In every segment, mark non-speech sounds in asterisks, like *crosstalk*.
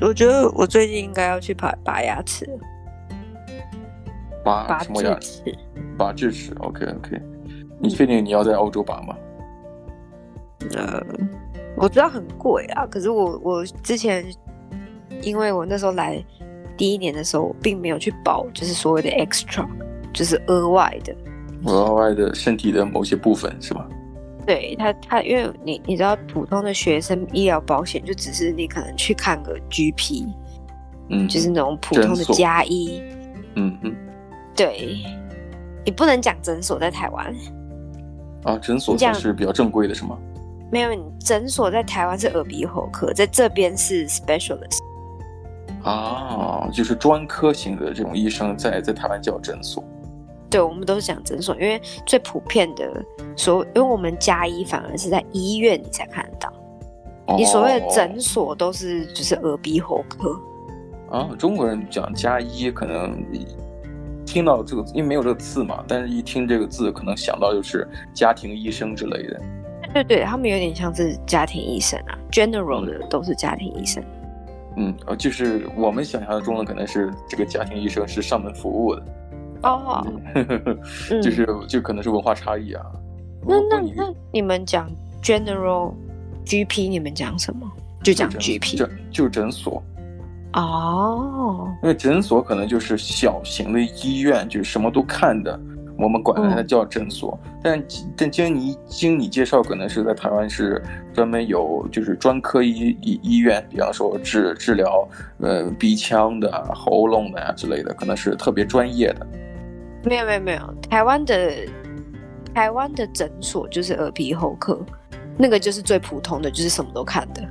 我我觉得我最近应该要去拔拔牙齿，拔什么牙齿？拔智齿。OK OK，你确定你要在欧洲拔吗？呃，我知道很贵啊，可是我我之前因为我那时候来第一年的时候，我并没有去保，就是所谓的 extra，就是额外的，额外的身体的某些部分是吗？对他，他因为你你知道，普通的学生医疗保险就只是你可能去看个 GP，嗯，就是那种普通的加医，嗯嗯，对，你不能讲诊所在台湾。啊，诊所就是比较正规的是吗？没有，你诊所在台湾是耳鼻喉科，在这边是 specialist，啊，就是专科型的这种医生在在台湾叫诊所。对，我们都是讲诊所，因为最普遍的所，因为我们加医反而是在医院你才看得到，哦、你所谓的诊所都是就是耳鼻喉科。啊，中国人讲加医，可能听到这个，因为没有这个字嘛，但是一听这个字，可能想到就是家庭医生之类的。对对对，他们有点像是家庭医生啊，general 的都是家庭医生。嗯，呃，就是我们想象的中的可能是这个家庭医生是上门服务的。哦，*laughs* 就是就可能是文化差异啊。那那那你们讲 general GP，你们讲什么？就讲 GP，就就诊所。哦，因为诊所可能就是小型的医院，就是什么都看的，我们管它叫诊所。嗯、但但经你经你介绍，可能是在台湾是专门有就是专科医医医院，比方说治治疗呃鼻腔的、喉咙的呀、啊、之类的，可能是特别专业的。没有没有没有，台湾的台湾的诊所就是耳鼻喉科，那个就是最普通的，就是什么都看的。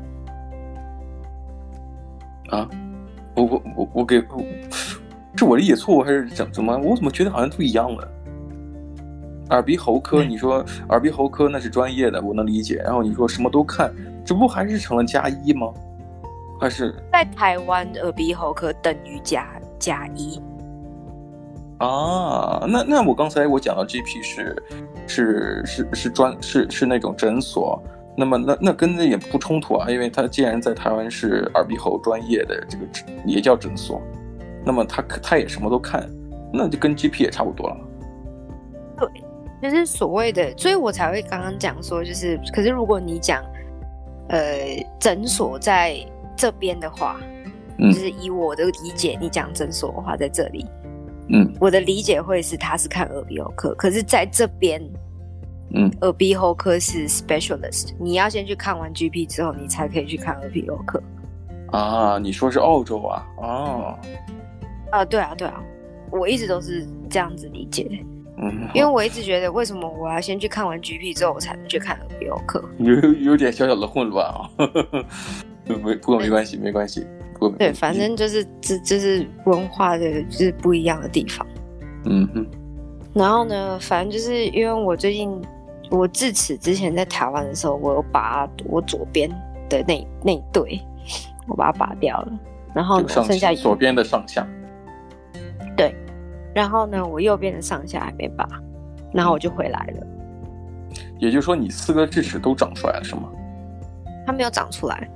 啊，我我我我给我，是我理解错误还是怎怎么？我怎么觉得好像不一样了？耳鼻喉科，你说耳鼻喉科那是专业的，我能理解。然后你说什么都看，这不还是成了加一吗？还是在台湾耳鼻喉科等于家家医？啊，那那我刚才我讲到 GP 是是是是专是是那种诊所，那么那那跟那也不冲突啊，因为他既然在台湾是耳鼻喉专业的这个也叫诊所，那么他他也什么都看，那就跟 GP 也差不多了。对，就是所谓的，所以我才会刚刚讲说，就是可是如果你讲呃诊所在这边的话，嗯，就是以我的理解，你讲诊所的话在这里。嗯，我的理解会是他是看耳鼻喉科，可是在这边，嗯，耳鼻喉科是 specialist，你要先去看完 GP 之后，你才可以去看耳鼻喉科。啊，你说是澳洲啊？哦，啊，对啊，对啊，我一直都是这样子理解的。嗯，因为我一直觉得，为什么我要先去看完 GP 之后，我才能去看耳鼻喉科？有有点小小的混乱啊，*laughs* 没不过没关系，没关系。对，反正就是这就是文化的就是不一样的地方。嗯哼。然后呢，反正就是因为我最近我智齿之前在台湾的时候，我有把我左边的那那一对我把它拔掉了，然后呢，剩下左边的上下。对。然后呢，我右边的上下还没拔，然后我就回来了。也就是说，你四个智齿都长出来了是吗？它没有长出来。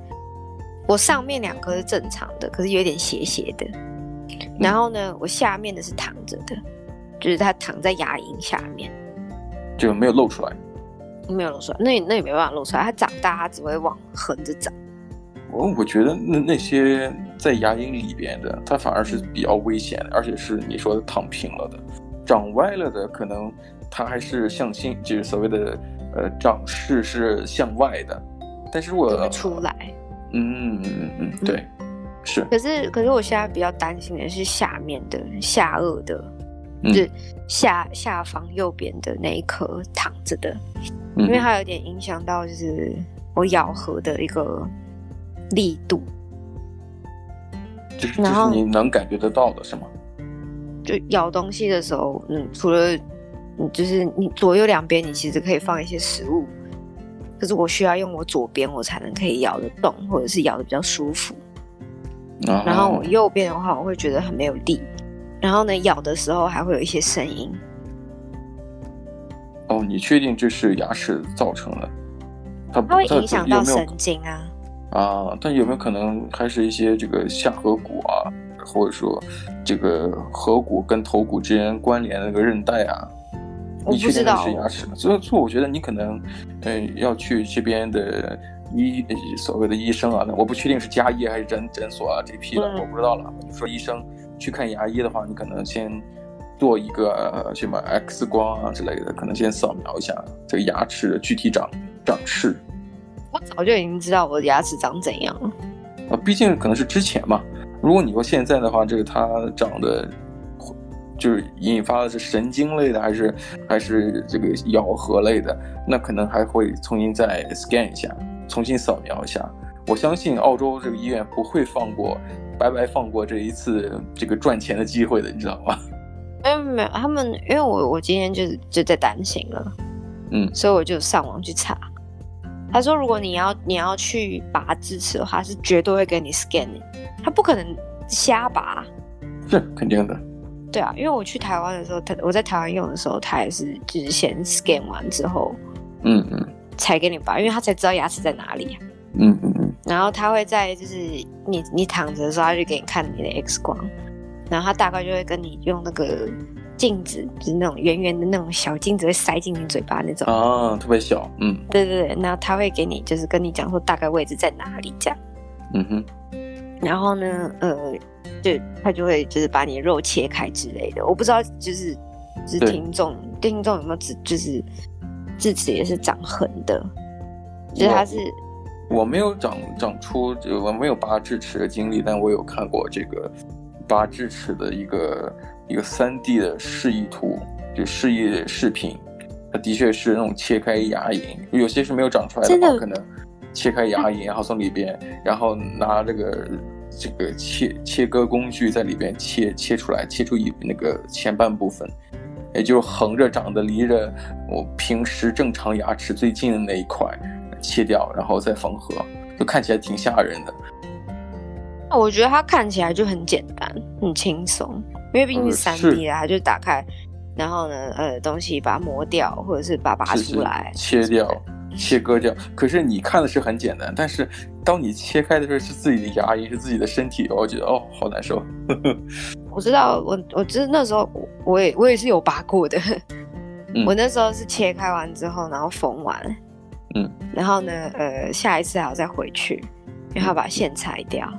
我上面两颗是正常的，可是有点斜斜的。然后呢，我下面的是躺着的，就是它躺在牙龈下面，就没有露出来。没有露出来，那也那也没办法露出来。它长大，它只会往横着长。我我觉得那那些在牙龈里边的，它反而是比较危险的，而且是你说的躺平了的，长歪了的，可能它还是向心，就是所谓的呃长势是向外的。但是我出来。嗯嗯嗯嗯对，是。可是可是我现在比较担心的是下面的下颚的，嗯、就是下下方右边的那一颗躺着的，嗯、因为它有点影响到就是我咬合的一个力度。就是就是你能感觉得到的是吗？就咬东西的时候，嗯，除了嗯，就是你左右两边，你其实可以放一些食物。可是我需要用我左边，我才能可以咬得动，或者是咬得比较舒服。啊、然后我右边的话，我会觉得很没有力。然后呢，咬的时候还会有一些声音。哦，你确定这是牙齿造成的？它，它会影响到神经啊。啊，但有没有可能还是一些这个下颌骨啊，或者说这个颌骨跟头骨之间关联的那个韧带啊？我不知道。你确定是牙齿？所以，所以我觉得你可能，嗯、呃，要去这边的医所谓的医生啊，那我不确定是家医还是诊诊所啊这批的，我不知道了。你说医生去看牙医的话，你可能先做一个、呃、什么 X 光啊之类的，可能先扫描一下这个牙齿的具体长长势。我早就已经知道我的牙齿长怎样了。啊，毕竟可能是之前嘛。如果你说现在的话，这个它长得。就是引发的是神经类的，还是还是这个咬合类的？那可能还会重新再 scan 一下，重新扫描一下。我相信澳洲这个医院不会放过，白白放过这一次这个赚钱的机会的，你知道吗？没有没有，他们因为我我今天就就在担心了，嗯，所以我就上网去查。他说，如果你要你要去拔智齿的话，是绝对会给你 scan，他不可能瞎拔，是肯定的。对啊，因为我去台湾的时候，他我在台湾用的时候，他也是就是先 scan 完之后，嗯嗯，才给你拔，因为他才知道牙齿在哪里。嗯嗯嗯。然后他会在就是你你躺着的时候，他就给你看你的 X 光，然后他大概就会跟你用那个镜子，就是那种圆圆的那种小镜子，会塞进你嘴巴那种。啊，特别小。嗯。对对对，然后他会给你就是跟你讲说大概位置在哪里这样。嗯哼。然后呢，呃。就，他就会就是把你的肉切开之类的，我不知道就是就是听众听众有没有智就是智齿也是长横的，就是他是我，我没有长长出，我没有拔智齿的经历，但我有看过这个拔智齿的一个一个三 D 的示意图，就示意视频，它的确是那种切开牙龈，有些是没有长出来的话，的可能切开牙龈，然后从里边，然后拿这个。这个切切割工具在里边切切出来，切出一那个前半部分，也就是横着长的，离着我平时正常牙齿最近的那一块切掉，然后再缝合，就看起来挺吓人的。我觉得它看起来就很简单，很轻松，因为毕竟是三 D 的，它就打开，然后呢，呃，东西把它磨掉，或者是把它拔出来，切掉。切割掉，可是你看的是很简单，但是当你切开的时候是自己的牙龈，是自己的身体，我觉得哦，好难受。我知道，我我知那时候我也我也是有拔过的，*laughs* 嗯、我那时候是切开完之后，然后缝完，嗯，然后呢，呃，下一次还要再回去，然后把线拆掉，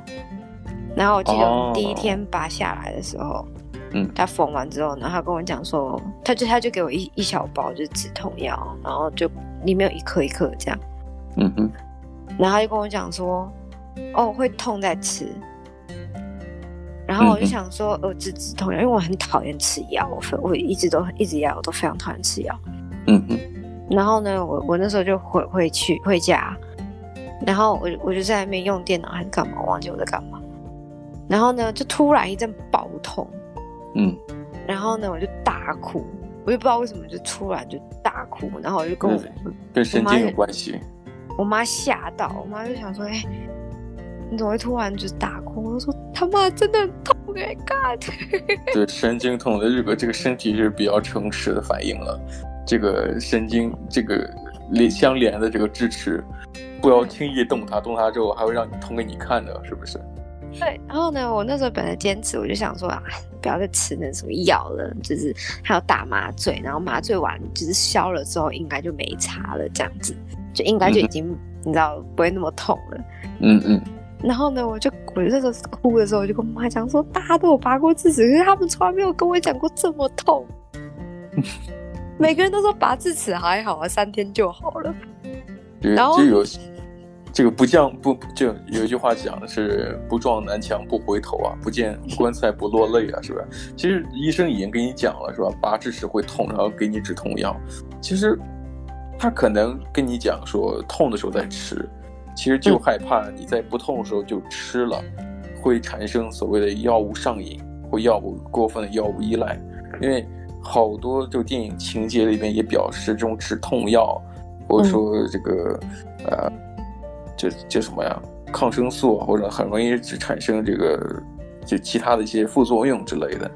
然后我记得第一天拔下来的时候。哦嗯，他缝完之后，然后他跟我讲说，他就他就给我一一小包就是止痛药，然后就里面有一颗一颗这样，嗯哼，然后他就跟我讲说，哦会痛再吃，然后我就想说，呃止止痛药，因为我很讨厌吃药，我我一直都一直以来我都非常讨厌吃药，嗯哼，然后呢，我我那时候就回回去回家，然后我我就在那边用电脑还是干嘛，我忘记我在干嘛，然后呢就突然一阵爆痛。嗯，然后呢，我就大哭，我也不知道为什么就突然就大哭，然后我就跟我跟神经有关系。我妈吓到，我妈就想说：“哎，你怎么会突然就大哭？”我说：“他妈真的很痛哎，God！” 对，神经痛的这个这个身体是比较诚实的反应了。这个神经这个连相连的这个智齿，不要轻易动它，动它之后还会让你痛给你看的，是不是？对，然后呢，我那时候本来坚持，我就想说啊，不要再吃那什么药了，就是还有打麻醉，然后麻醉完就是消了之后，应该就没差了，这样子就应该就已经、嗯、你知道不会那么痛了。嗯嗯。然后呢，我就我就那时候哭的时候，我就跟我妈讲说，大家都有拔过智齿，可是他们从来没有跟我讲过这么痛。*laughs* 每个人都说拔智齿还好啊，三天就好了。然后。这个不降不就有一句话讲的是不撞南墙不回头啊，不见棺材不落泪啊，是不是？其实医生已经跟你讲了，是吧？拔智齿会痛，然后给你止痛药。其实他可能跟你讲说痛的时候再吃，其实就害怕你在不痛的时候就吃了，会产生所谓的药物上瘾或药物过分的药物依赖。因为好多就电影情节里面也表示，这种止痛药或者说这个呃。就就什么呀，抗生素或者很容易只产生这个，就其他的一些副作用之类的。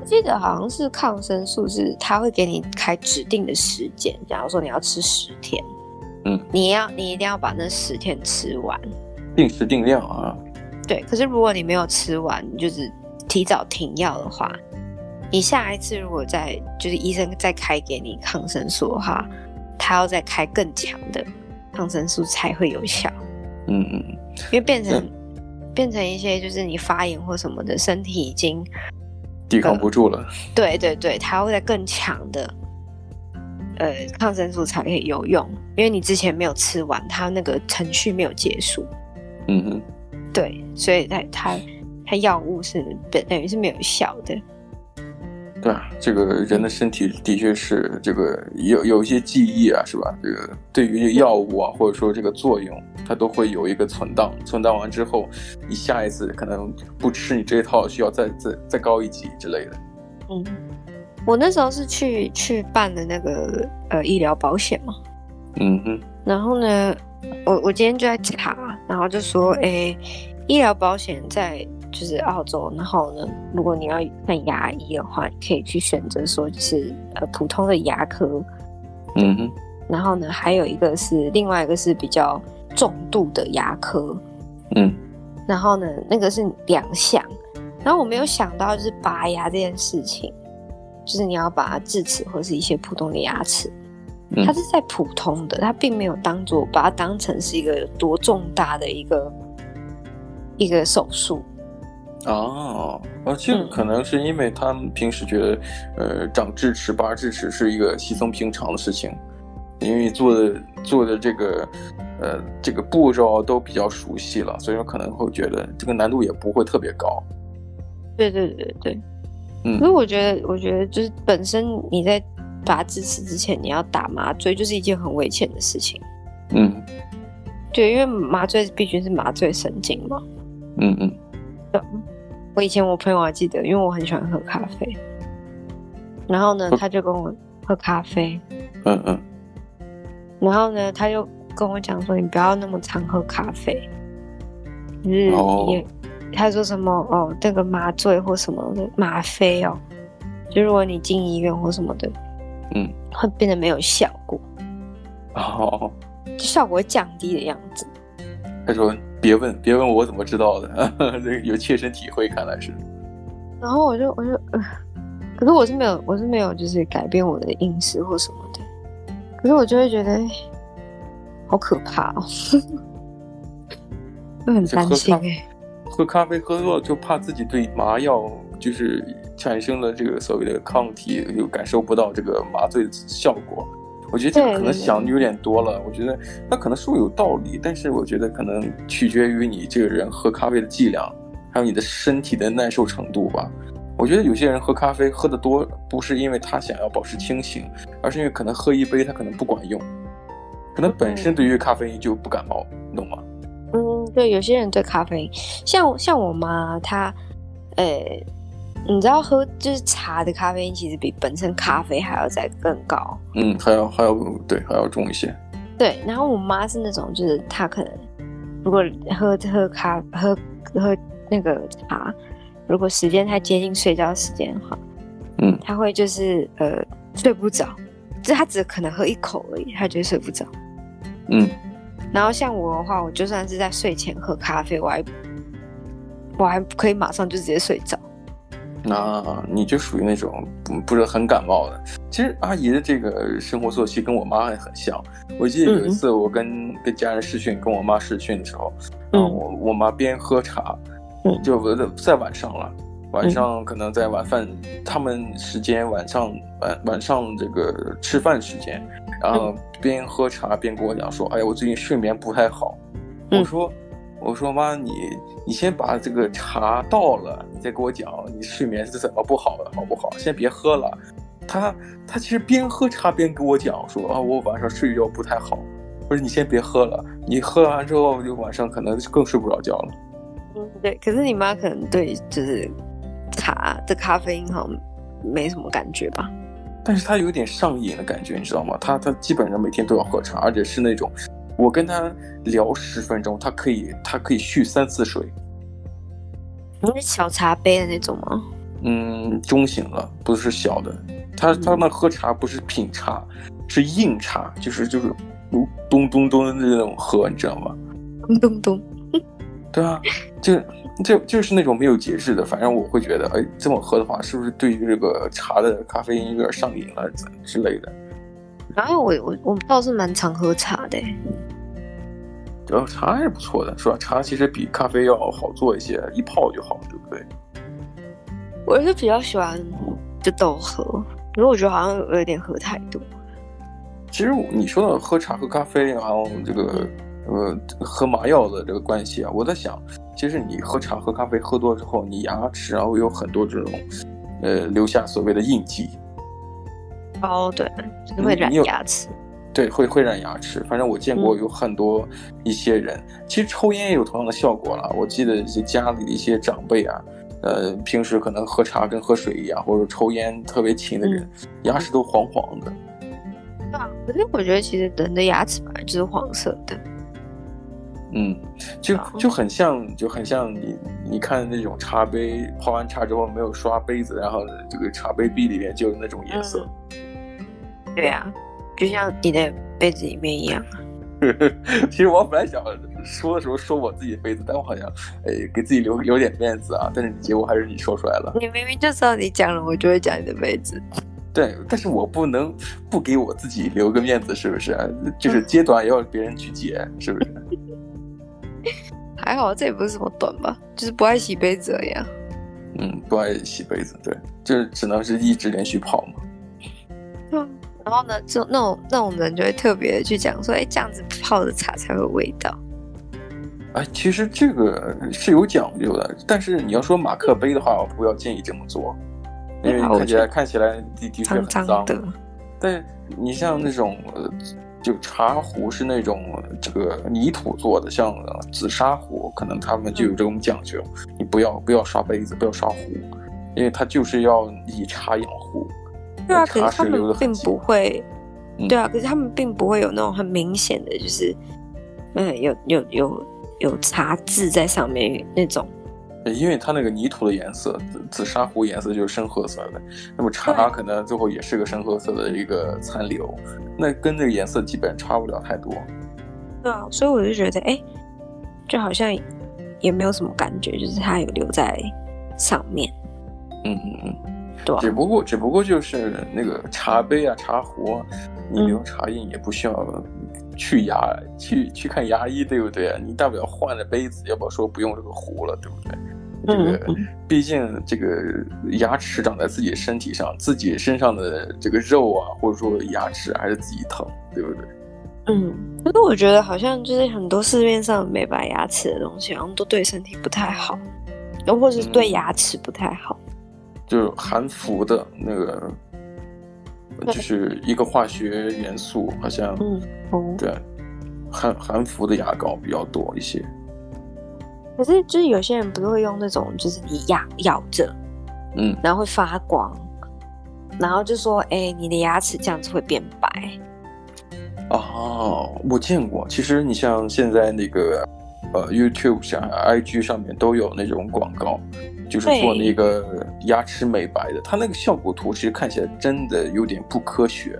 我记得好像是抗生素是，他会给你开指定的时间，假如说你要吃十天，嗯，你要你一定要把那十天吃完，定时定量啊。对，可是如果你没有吃完，你就是提早停药的话，你下一次如果再就是医生再开给你抗生素的话，他要再开更强的抗生素才会有效。嗯嗯，因为变成、嗯、变成一些就是你发炎或什么的，身体已经抵抗不住了。呃、对对对，它会在更强的。呃，抗生素才可以有用，因为你之前没有吃完，它那个程序没有结束。嗯嗯，对，所以它它它药物是等等于是没有效的。对啊，这个人的身体的确是这个有有一些记忆啊，是吧？这个对于药物啊，或者说这个作用，它都会有一个存档，存档完之后，你下一次可能不吃你这一套，需要再再再高一级之类的。嗯。我那时候是去去办的那个呃医疗保险嘛，嗯嗯，然后呢，我我今天就在查，然后就说，诶，医疗保险在就是澳洲，然后呢，如果你要看牙医的话，你可以去选择说就是呃普通的牙科，嗯哼，然后呢，还有一个是另外一个是比较重度的牙科，嗯，然后呢，那个是两项，然后我没有想到就是拔牙这件事情。就是你要把智齿或是一些普通的牙齿，它是在普通的，它并没有当做把它当成是一个多重大的一个一个手术。哦，而这个可能是因为他们平时觉得，嗯、呃，长智齿、拔智齿是一个稀松平常的事情，因为做的做的这个呃这个步骤都比较熟悉了，所以说可能会觉得这个难度也不会特别高。对对对对。嗯，所以我觉得，我觉得就是本身你在拔智齿之前，你要打麻醉，就是一件很危险的事情。嗯，对，因为麻醉毕竟是麻醉神经嘛。嗯嗯。对，我以前我朋友还记得，因为我很喜欢喝咖啡，然后呢，他就跟我喝咖啡。嗯嗯。然后呢，他就跟我讲说：“你不要那么常喝咖啡。”就是也。哦他说什么哦，那个麻醉或什么的吗啡哦，就如果你进医院或什么的，嗯，会变得没有效果，哦，就效果会降低的样子。他说别问，别问我怎么知道的，*laughs* 这个有切身体会，看来是。然后我就我就呃，可是我是没有，我是没有就是改变我的饮食或什么的，可是我就会觉得好可怕哦，*laughs* 会很担心哎。喝咖啡喝多了就怕自己对麻药就是产生了这个所谓的抗体，又感受不到这个麻醉效果。我觉得这个可能想的有点多了。我觉得那可能说有道理，但是我觉得可能取决于你这个人喝咖啡的剂量，还有你的身体的耐受程度吧。我觉得有些人喝咖啡喝得多，不是因为他想要保持清醒，而是因为可能喝一杯他可能不管用，可能本身对于咖啡因就不感冒，你懂吗？嗯对，有些人对咖啡，像像我妈，她，呃，你知道喝就是茶的咖啡因，其实比本身咖啡还要再更高。嗯，还要还要对，还要重一些。对，然后我妈是那种，就是她可能如果喝喝咖喝喝那个茶，如果时间太接近睡觉时间的话，嗯，她会就是呃睡不着，就她只可能喝一口而已，她就会睡不着。嗯。然后像我的话，我就算是在睡前喝咖啡，我还我还可以马上就直接睡着。那你就属于那种不不是很感冒的。其实阿姨的这个生活作息跟我妈也很像。我记得有一次我跟、嗯、跟家人视讯，跟我妈视讯的时候，然后我我妈边喝茶，嗯，就在晚上了，晚上可能在晚饭他们时间晚上晚晚上这个吃饭时间。然后边喝茶边跟我讲说：“哎呀，我最近睡眠不太好。嗯”我说：“我说妈，你你先把这个茶倒了，你再给我讲你睡眠是怎么不好的，好不好？先别喝了。”他他其实边喝茶边跟我讲说：“啊，我晚上睡觉不太好。”我说：“你先别喝了，你喝完之后就晚上可能更睡不着觉了。”嗯，对。可是你妈可能对就是茶的咖啡因好像没什么感觉吧？但是他有点上瘾的感觉，你知道吗？他他基本上每天都要喝茶，而且是那种，我跟他聊十分钟，他可以他可以续三次水。你是小茶杯的那种吗？嗯，中型了，不是小的。他他那喝茶不是品茶，是硬茶，就是就是咚咚咚的那种喝，你知道吗？咚咚咚。对啊，就就就是那种没有节制的，反正我会觉得，哎，这么喝的话，是不是对于这个茶的咖啡因有点上瘾了之类的？然后我我我倒是蛮常喝茶的，然后茶还是不错的，是吧？茶其实比咖啡要好做一些，一泡就好，对不对？我是比较喜欢就都喝，因为我觉得好像有点喝太多。其实你说到喝茶喝咖啡，然后这个。呃，喝麻药的这个关系啊，我在想，其实你喝茶喝咖啡喝多之后，你牙齿然后有很多这种，呃，留下所谓的印记。哦，对，会染牙齿。对，会会染牙齿。反正我见过有很多一些人，嗯、其实抽烟也有同样的效果了。我记得一些家里的一些长辈啊，呃，平时可能喝茶跟喝水一样，或者抽烟特别勤的人，嗯、牙齿都黄黄的。啊，可是我觉得其实人的牙齿本来就是黄色的。嗯，就就很像，就很像你你看那种茶杯泡完茶之后没有刷杯子，然后这个茶杯壁里面就有那种颜色。嗯、对呀、啊，就像你的杯子里面一样。*laughs* 其实我本来想说的时候说我自己的杯子，但我好像哎给自己留留点面子啊，但是结果还是你说出来了。你明明就知道你讲了，我就会讲你的杯子。对，但是我不能不给我自己留个面子，是不是？就是揭短也要别人去解，是不是？*laughs* 还好，这也不是什么短吧，就是不爱洗杯子而已。嗯，不爱洗杯子，对，就是只能是一直连续泡嘛。嗯，然后呢，就那种那种人就会特别去讲说，哎，这样子泡的茶才有味道。哎，其实这个是有讲究的，但是你要说马克杯的话，我不要建议这么做，因为看起来看起来的的确很脏。脏的。但你像那种呃。就茶壶是那种这个泥土做的，像紫砂壶，可能他们就有这种讲究。嗯、你不要不要刷杯子，不要刷壶，因为它就是要以茶养壶。对啊，可是他们并不会。对啊，可是他们并不会有那种很明显的就是，嗯，有有有有茶渍在上面那种。因为它那个泥土的颜色，紫紫砂壶颜色就是深褐色的，那么茶可能最后也是个深褐色的一个残留，那跟这个颜色基本差不了太多。对啊，所以我就觉得，哎，就好像也没有什么感觉，就是它有留在上面。嗯嗯嗯，只不过只不过就是那个茶杯啊、茶壶啊，你留茶印也不需要去牙、嗯、去去看牙医，对不对啊？你大不了换了杯子，要不要说不用这个壶了，对不对？这个，毕竟这个牙齿长在自己身体上，自己身上的这个肉啊，或者说牙齿还是自己疼，对不对？嗯，可是我觉得好像就是很多市面上美白牙齿的东西，好像都对身体不太好，又或者是对牙齿不太好。嗯，就是含氟的那个，就是一个化学元素，好像，嗯，哦，对，含含氟的牙膏比较多一些。可是，就是有些人不是会用那种，就是你咬咬着，嗯，然后会发光，然后就说，哎、欸，你的牙齿这样子会变白。哦，我见过。其实你像现在那个，呃，YouTube 上、IG 上面都有那种广告，就是做那个牙齿美白的。它那个效果图其实看起来真的有点不科学。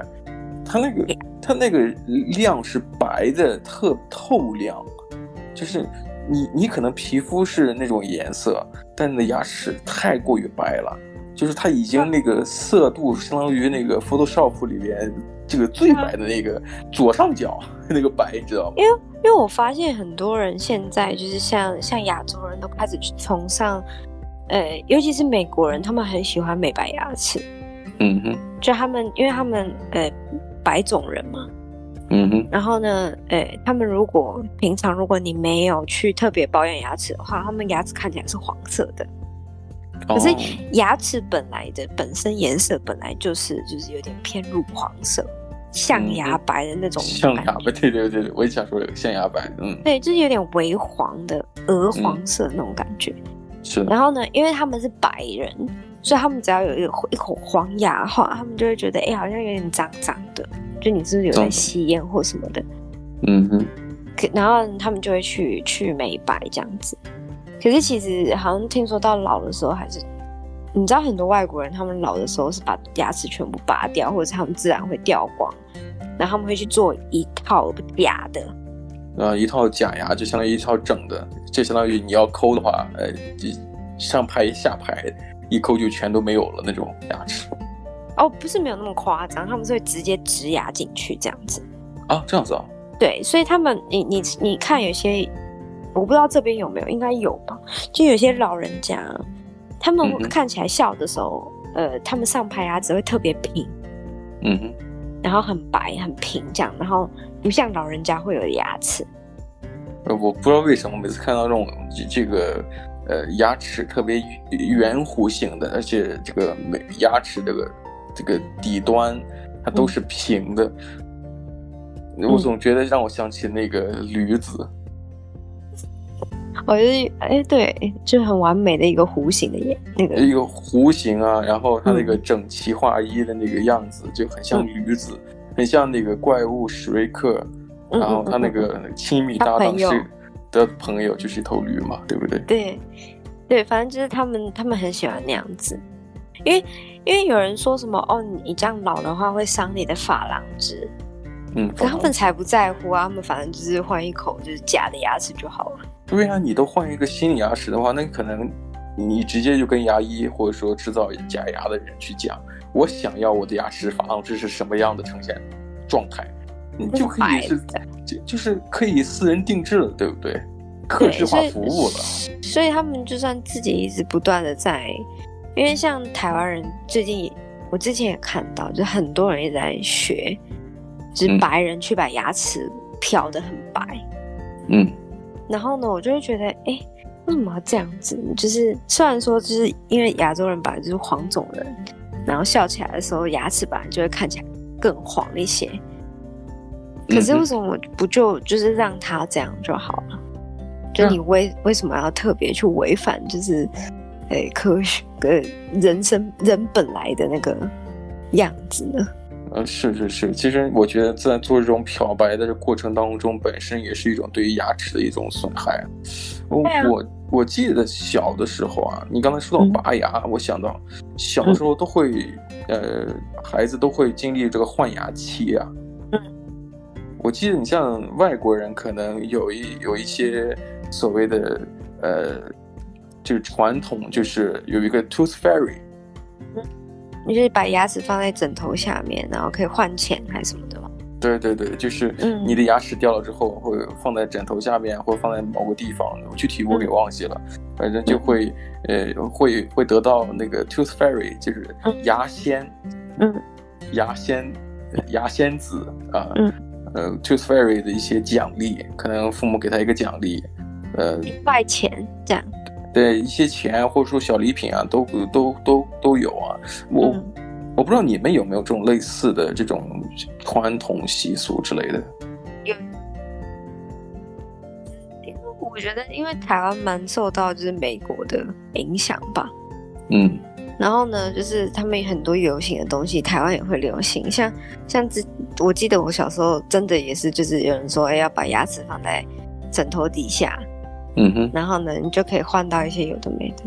它那个它那个亮是白的，特透亮，就是。你你可能皮肤是那种颜色，但你的牙齿太过于白了，就是它已经那个色度相当于那个 Photoshop 里边这个最白的那个左上角 *laughs* 那个白，你知道吗？因为因为我发现很多人现在就是像像亚洲人都开始去崇尚，呃，尤其是美国人，他们很喜欢美白牙齿。嗯哼，就他们因为他们呃白种人嘛。嗯哼，然后呢，呃，他们如果平常如果你没有去特别保养牙齿的话，他们牙齿看起来是黄色的。可是牙齿本来的本身颜色本来就是就是有点偏乳黄色，象牙白的那种。象牙白，对对对，我也想说有象牙白，嗯，对，就是有点微黄的鹅黄色那种感觉。是。然后呢，因为他们是白人，所以他们只要有一个一口黄牙的话，他们就会觉得，哎，好像有点脏脏的。就你是不是有在吸烟或什么的？嗯哼，可然后他们就会去去美白这样子。可是其实好像听说到老的时候还是你知道很多外国人他们老的时候是把牙齿全部拔掉，或者是他们自然会掉光，然后他们会去做一套假的，呃，一套假牙就相当于一套整的，就相当于你要抠的话，呃，上排下排一抠就全都没有了那种牙齿。哦，不是没有那么夸张，他们是会直接植牙进去这样子。啊，这样子啊？对，所以他们，你你你看，有些我不知道这边有没有，应该有吧？就有些老人家，他们看起来笑的时候，嗯、呃，他们上排牙齿会特别平，嗯哼，然后很白很平这样，然后不像老人家会有牙齿。呃，我不知道为什么每次看到这种这个呃牙齿特别圆弧形的，而且这个每牙齿这个。这个底端它都是平的，嗯、我总觉得让我想起那个驴子。我觉得，哎，对，就很完美的一个弧形的眼，那个一个弧形啊，然后它那个整齐划一的那个样子，嗯、就很像驴子，嗯、很像那个怪物史瑞克，嗯、然后他那个亲密搭档是的朋友就是一头驴嘛，对不对？对，对，反正就是他们，他们很喜欢那样子。因为，因为有人说什么哦，你这样老的话会伤你的珐琅质，嗯，可他们才不在乎啊，他们反正就是换一口就是假的牙齿就好了。对啊，你都换一个新牙齿的话，那可能你直接就跟牙医或者说制造假牙的人去讲，我想要我的牙齿珐琅质是什么样的呈现状态，你就可以是就就是可以私人定制了，对不对？客制化服务了。所以，所以他们就算自己一直不断的在。因为像台湾人最近，我之前也看到，就很多人也在学，就是白人去把牙齿漂的很白，嗯，然后呢，我就会觉得，哎，为什么要这样子？就是虽然说，就是因为亚洲人本来就是黄种人，然后笑起来的时候牙齿本来就会看起来更黄一些，可是为什么不就就是让他这样就好了？就你为为什么要特别去违反？就是。对科学，跟人生人本来的那个样子呢？呃，是是是，其实我觉得在做这种漂白的过程当中，本身也是一种对于牙齿的一种损害。我、啊、我我记得小的时候啊，你刚才说到拔牙，嗯、我想到小时候都会，嗯、呃，孩子都会经历这个换牙期啊。嗯，我记得你像外国人，可能有一有一些所谓的呃。就是传统，就是有一个 tooth fairy，嗯，你就是把牙齿放在枕头下面，然后可以换钱还是什么的吗？对对对，就是你的牙齿掉了之后，会放在枕头下面，或者放在某个地方，具体我给忘记了，嗯、反正就会，呃，会会得到那个 tooth fairy，就是牙仙，嗯，牙仙，牙仙子啊，嗯，呃，tooth fairy 的一些奖励，可能父母给他一个奖励，呃，一块钱这样。对一些钱或者说小礼品啊，都都都都有啊。我、嗯、我不知道你们有没有这种类似的这种传统习俗之类的。有，因为我觉得，因为台湾蛮受到就是美国的影响吧。嗯。然后呢，就是他们有很多流行的东西，台湾也会流行。像像之，我记得我小时候真的也是，就是有人说，哎，要把牙齿放在枕头底下。嗯哼，然后呢，你就可以换到一些有的没的。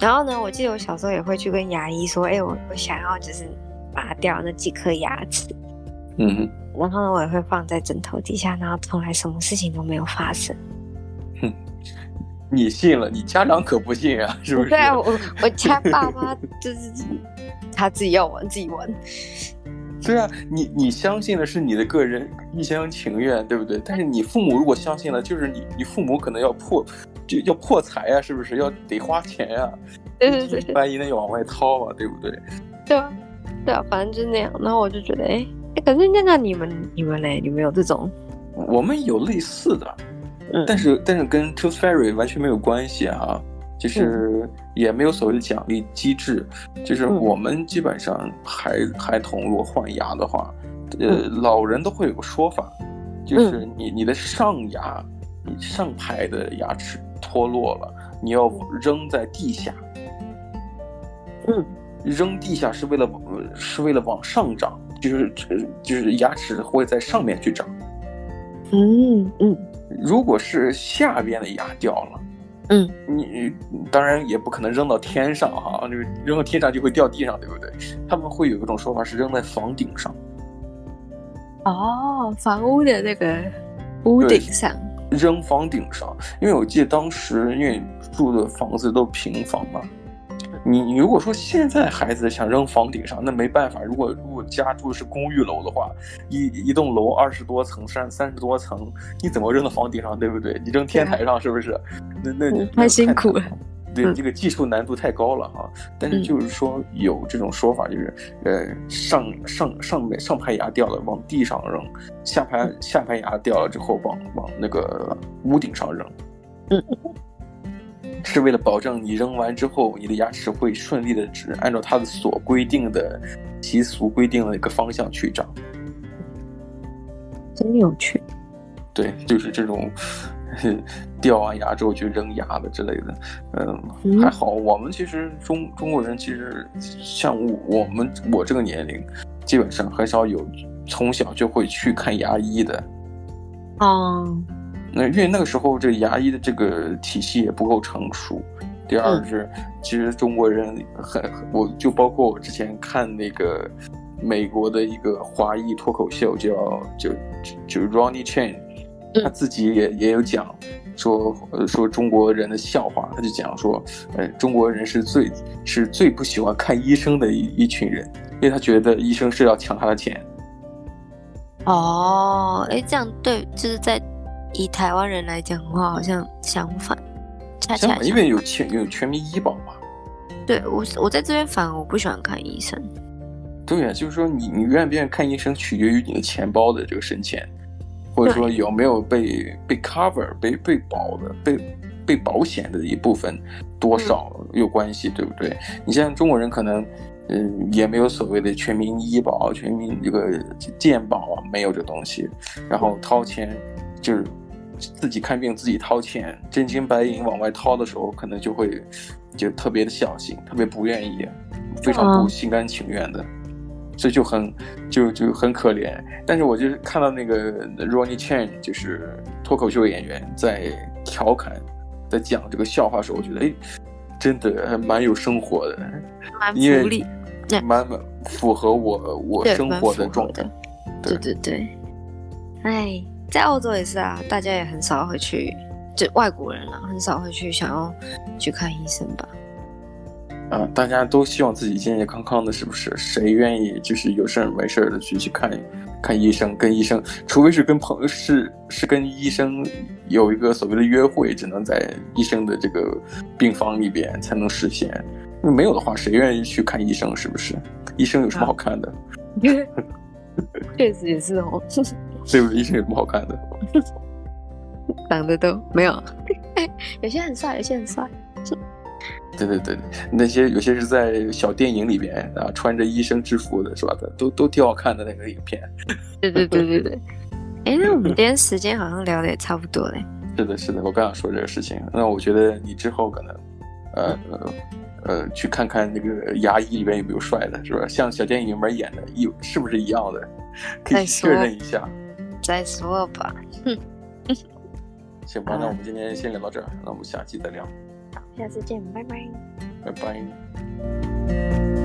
然后呢，我记得我小时候也会去跟牙医说，哎，我我想要就是拔掉那几颗牙齿。嗯哼，然后呢，我也会放在枕头底下，然后从来什么事情都没有发生。哼，你信了，你家长可不信啊，是不是？对啊，我我家爸妈就是他自己要玩自己玩。对啊，你你相信的是你的个人一厢情愿，对不对？但是你父母如果相信了，就是你你父母可能要破，就要破财啊，是不是？要得花钱啊，对对对，万一那要往外掏啊，对不对？对啊，对啊，反正就那样。然后我就觉得，哎哎，可是那那你们你们嘞，你们有这种？我们有类似的，嗯，但是但是跟 Tooth Fairy 完全没有关系啊。就是也没有所谓的奖励机制，就是我们基本上孩孩童如果换牙的话，呃，老人都会有个说法，就是你你的上牙，你上排的牙齿脱落了，你要扔在地下。嗯，扔地下是为了是为了往上长，就是就是牙齿会在上面去长。嗯嗯，如果是下边的牙掉了。嗯，你当然也不可能扔到天上哈，这个扔到天上就会掉地上，对不对？他们会有一种说法是扔在房顶上。哦，房屋的那个屋顶上，扔房顶上，因为我记得当时因为住的房子都平房嘛。你你如果说现在孩子想扔房顶上，那没办法。如果家住的是公寓楼的话，一一栋楼二十多层，三三十多层，你怎么扔到房顶上，对不对？你扔天台上是不是？啊、那那太，太辛苦了。对，这个技术难度太高了哈。但是就是说有这种说法，就是呃上上上面上排牙掉了往地上扔，下排下排牙掉了之后往往那个屋顶上扔。嗯。是为了保证你扔完之后，你的牙齿会顺利的只按照它的所规定的习俗规定的一个方向去长。真有趣。对，就是这种掉完牙之后去扔牙的之类的。嗯，嗯还好，我们其实中中国人其实像我们我这个年龄，基本上很少有从小就会去看牙医的。哦。那因为那个时候这个牙医的这个体系也不够成熟，第二是其实中国人很，我就包括我之前看那个美国的一个华裔脱口秀叫就就 Ronnie Chieng，他自己也也有讲说说中国人的笑话，他就讲说，呃，中国人是最是最不喜欢看医生的一一群人，因为他觉得医生是要抢他的钱。哦，哎，这样对，就是在。以台湾人来讲的话，好像相反，恰恰因为有全有全民医保嘛。对我，我在这边反而我不喜欢看医生。对呀、啊，就是说你你愿不愿意看医生，取决于你的钱包的这个深浅，或者说有没有被被 cover 被被保的被被保险的一部分多少有关系，嗯、对不对？你像中国人可能嗯也没有所谓的全民医保、全民这个健保啊，没有这东西，然后掏钱就是。自己看病自己掏钱，真金白银往外掏的时候，可能就会就特别的小心，特别不愿意，非常不心甘情愿的，所以、就很就就很可怜。但是我就是看到那个 Ronnie Chieng 就是脱口秀演员在调侃，在讲这个笑话的时候，我觉得哎，真的还蛮有生活的，蛮福利，蛮蛮符合我我生活的状态。对对对，哎。在澳洲也是啊，大家也很少会去，就外国人啊，很少会去想要去看医生吧。啊，大家都希望自己健健康康的，是不是？谁愿意就是有事没事的去去看看医生，跟医生，除非是跟朋友是是跟医生有一个所谓的约会，只能在医生的这个病房里边才能实现。那没有的话，谁愿意去看医生？是不是？医生有什么好看的？*laughs* 确实也是哦。对不对？医生有什么好看的？*laughs* 长得都没有，*laughs* 有些很帅，有些很帅。对对对，那些有些是在小电影里边啊，穿着医生制服的，是吧？都都挺好看的那个影片。*laughs* 对对对对对。哎，那我们今天时间好像聊的也差不多嘞。是的，是的，我刚想说这个事情。那我觉得你之后可能，呃呃呃，去看看那个牙医里边有没有帅的，是吧？像小电影里面演的，有是不是一样的？可以确认一下。再说吧，哼，*laughs* 行吧，那我们今天先聊到这儿，那我们下期再聊。好，下次见，拜拜，拜拜。